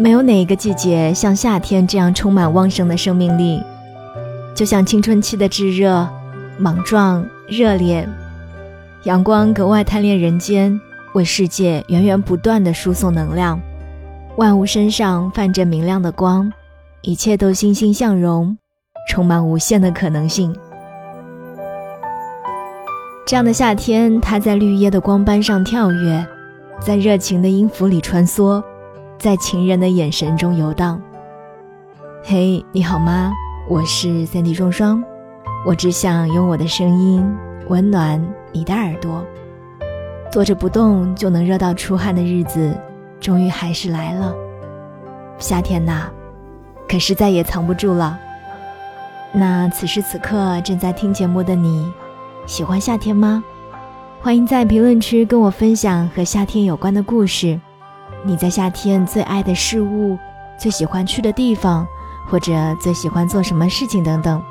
没有哪一个季节像夏天这样充满旺盛的生命力，就像青春期的炙热、莽撞、热烈，阳光格外贪恋人间，为世界源源不断的输送能量，万物身上泛着明亮的光，一切都欣欣向荣，充满无限的可能性。这样的夏天，它在绿叶的光斑上跳跃，在热情的音符里穿梭。在情人的眼神中游荡。嘿，你好吗？我是三 D 双双，我只想用我的声音温暖你的耳朵。坐着不动就能热到出汗的日子，终于还是来了。夏天呐，可是再也藏不住了。那此时此刻正在听节目的你，喜欢夏天吗？欢迎在评论区跟我分享和夏天有关的故事。你在夏天最爱的事物、最喜欢去的地方，或者最喜欢做什么事情等等，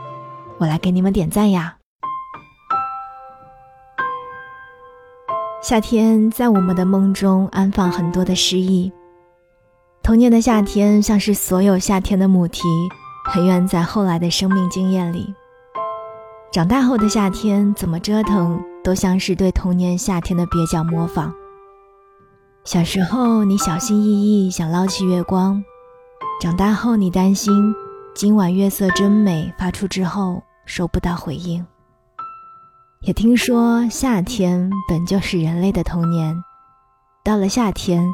我来给你们点赞呀！夏天在我们的梦中安放很多的诗意。童年的夏天像是所有夏天的母题，很远在后来的生命经验里。长大后的夏天怎么折腾，都像是对童年夏天的蹩脚模仿。小时候，你小心翼翼想捞起月光；长大后，你担心今晚月色真美发出之后收不到回应。也听说夏天本就是人类的童年，到了夏天，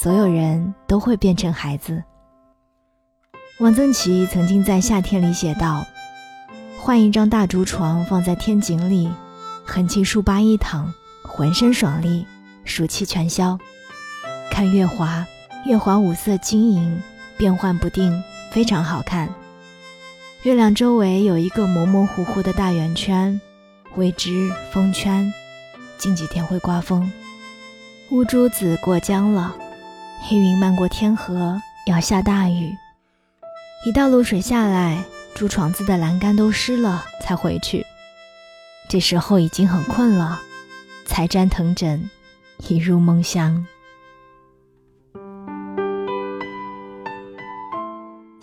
所有人都会变成孩子。汪曾祺曾经在《夏天》里写道：“换一张大竹床放在天井里，横七竖八一躺，浑身爽利，暑气全消。”看月华，月华五色晶莹，变幻不定，非常好看。月亮周围有一个模模糊糊的大圆圈，谓之风圈。近几天会刮风，乌珠子过江了，黑云漫过天河，要下大雨。一道露水下来，竹床子的栏杆都湿了，才回去。这时候已经很困了，才沾藤枕，一入梦乡。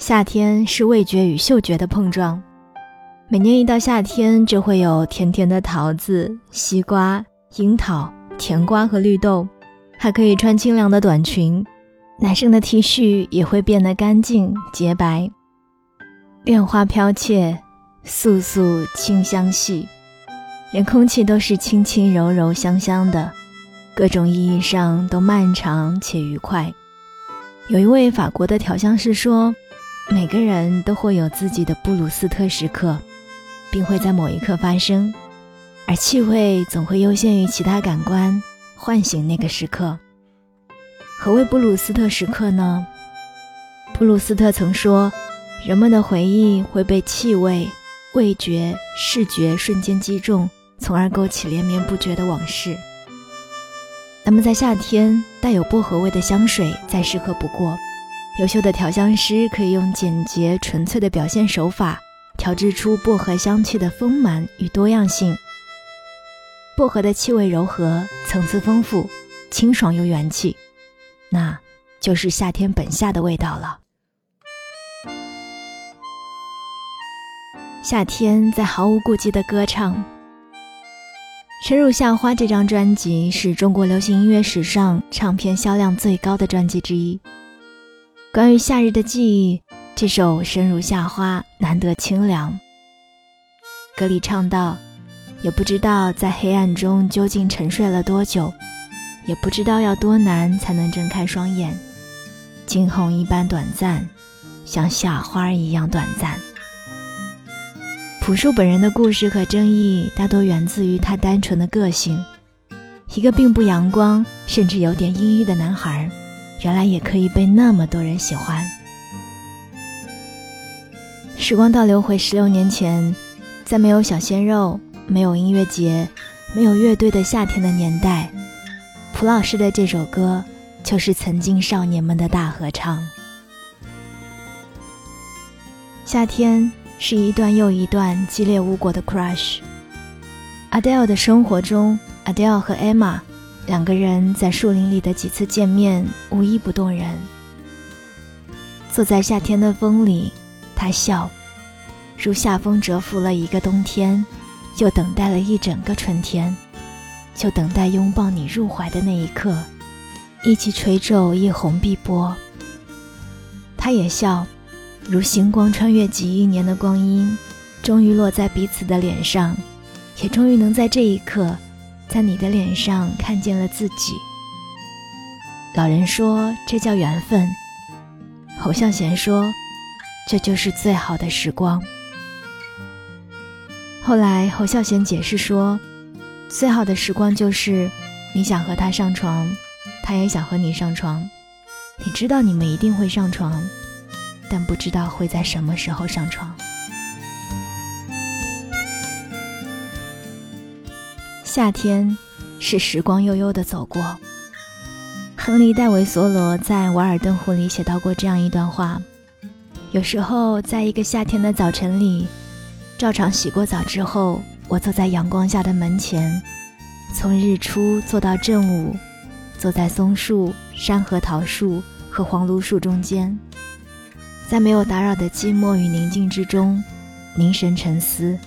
夏天是味觉与嗅觉的碰撞，每年一到夏天，就会有甜甜的桃子、西瓜、樱桃、甜瓜和绿豆，还可以穿清凉的短裙，男生的 T 恤也会变得干净洁白。恋花飘怯，素素清香细，连空气都是轻轻柔柔香香的，各种意义上都漫长且愉快。有一位法国的调香师说。每个人都会有自己的布鲁斯特时刻，并会在某一刻发生，而气味总会优先于其他感官，唤醒那个时刻。何谓布鲁斯特时刻呢？布鲁斯特曾说，人们的回忆会被气味、味觉、视觉瞬间击中，从而勾起连绵不绝的往事。那么在夏天，带有薄荷味的香水再适合不过。优秀的调香师可以用简洁纯粹的表现手法，调制出薄荷香气的丰满与多样性。薄荷的气味柔和，层次丰富，清爽又元气，那就是夏天本夏的味道了。夏天在毫无顾忌的歌唱。《深入夏花》这张专辑是中国流行音乐史上唱片销量最高的专辑之一。关于夏日的记忆，这首《生如夏花》难得清凉。歌里唱道：“也不知道在黑暗中究竟沉睡了多久，也不知道要多难才能睁开双眼。惊鸿一般短暂，像夏花一样短暂。”朴树本人的故事和争议大多源自于他单纯的个性，一个并不阳光，甚至有点阴郁的男孩。原来也可以被那么多人喜欢。时光倒流回十六年前，在没有小鲜肉、没有音乐节、没有乐队的夏天的年代，蒲老师的这首歌就是曾经少年们的大合唱。夏天是一段又一段激烈无果的 crush。Adele 的生活中，Adele 和 Emma。两个人在树林里的几次见面，无一不动人。坐在夏天的风里，他笑，如夏风蛰伏了一个冬天，又等待了一整个春天，就等待拥抱你入怀的那一刻，一起垂皱一泓碧波。他也笑，如星光穿越几亿年的光阴，终于落在彼此的脸上，也终于能在这一刻，在你的脸上看见了自己。老人说这叫缘分。侯孝贤说：“这就是最好的时光。”后来侯孝贤解释说：“最好的时光就是你想和他上床，他也想和你上床。你知道你们一定会上床，但不知道会在什么时候上床。”夏天是时光悠悠的走过。亨利·戴维·索罗在《瓦尔登湖》里写到过这样一段话：有时候，在一个夏天的早晨里，照常洗过澡之后，我坐在阳光下的门前，从日出坐到正午，坐在松树、山核桃树和黄栌树中间，在没有打扰的寂寞与宁静之中，凝神沉思。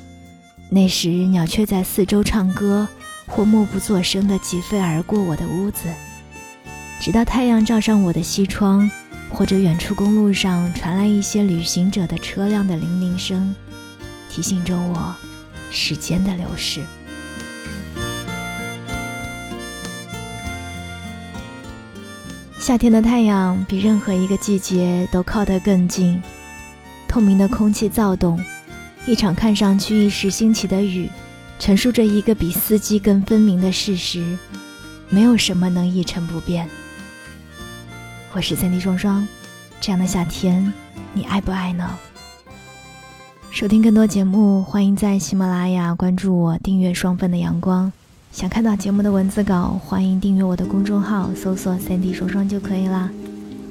那时，鸟雀在四周唱歌，或默不作声的疾飞而过我的屋子。直到太阳照上我的西窗，或者远处公路上传来一些旅行者的车辆的铃铃声，提醒着我时间的流逝。夏天的太阳比任何一个季节都靠得更近，透明的空气躁动，一场看上去一时兴起的雨，陈述着一个比四季更分明的事实：没有什么能一成不变。我是三 D 双双，这样的夏天，你爱不爱呢？收听更多节目，欢迎在喜马拉雅关注我，订阅双份的阳光。想看到节目的文字稿，欢迎订阅我的公众号，搜索三 D 双双就可以啦。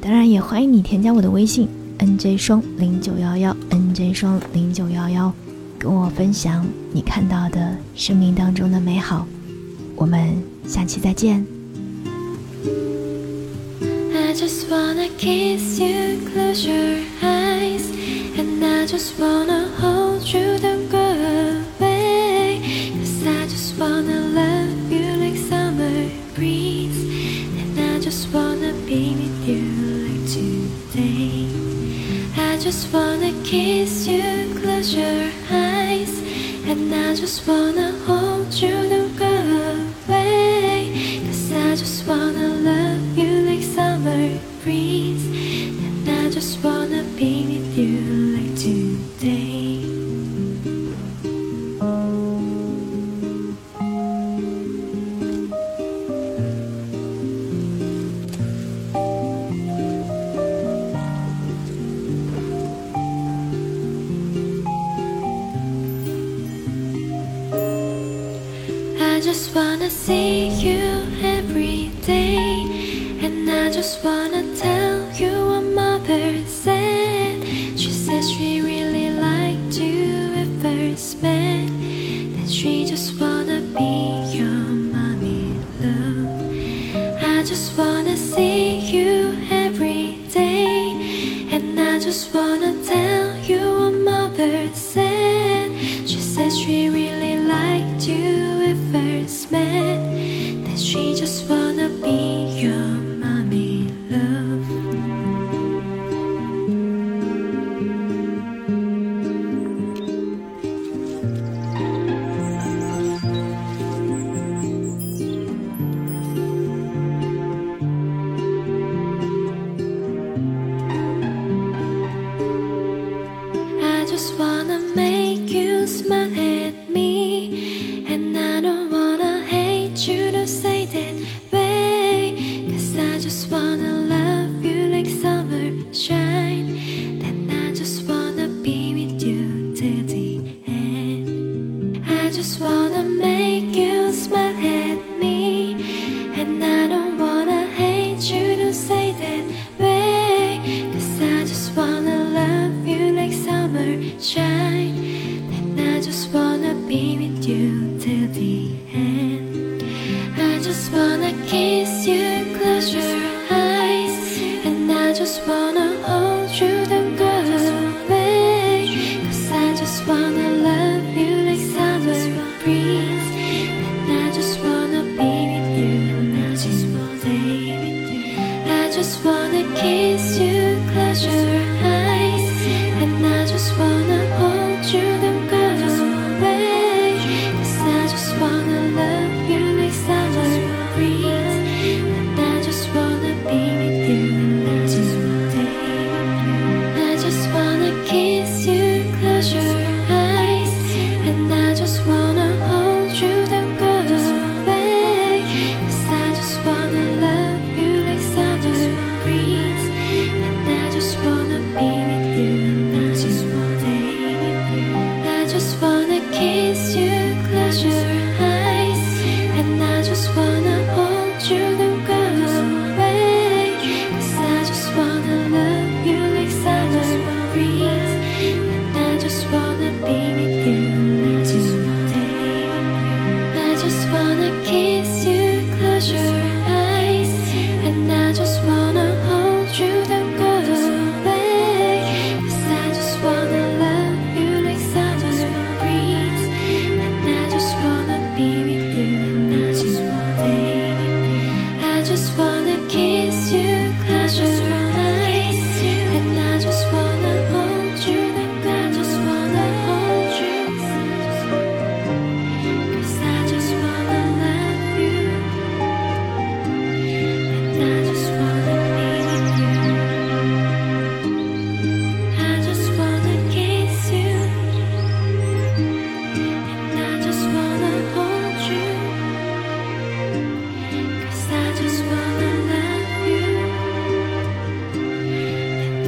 当然，也欢迎你添加我的微信 nj 双零九幺幺 nj 双零九幺幺，跟我分享你看到的生命当中的美好。我们下期再见。just wanna kiss you, close your eyes And I just wanna hold you, don't go away Cause I just wanna love you like summer breeze And I just wanna be with you like today I just wanna kiss you, close your eyes And I just wanna hold you, don't go away. Cause I just wanna love wanna see you just wanna make you.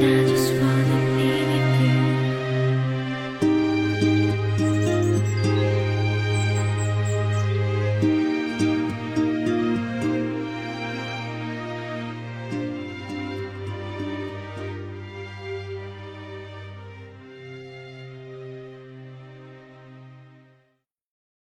I just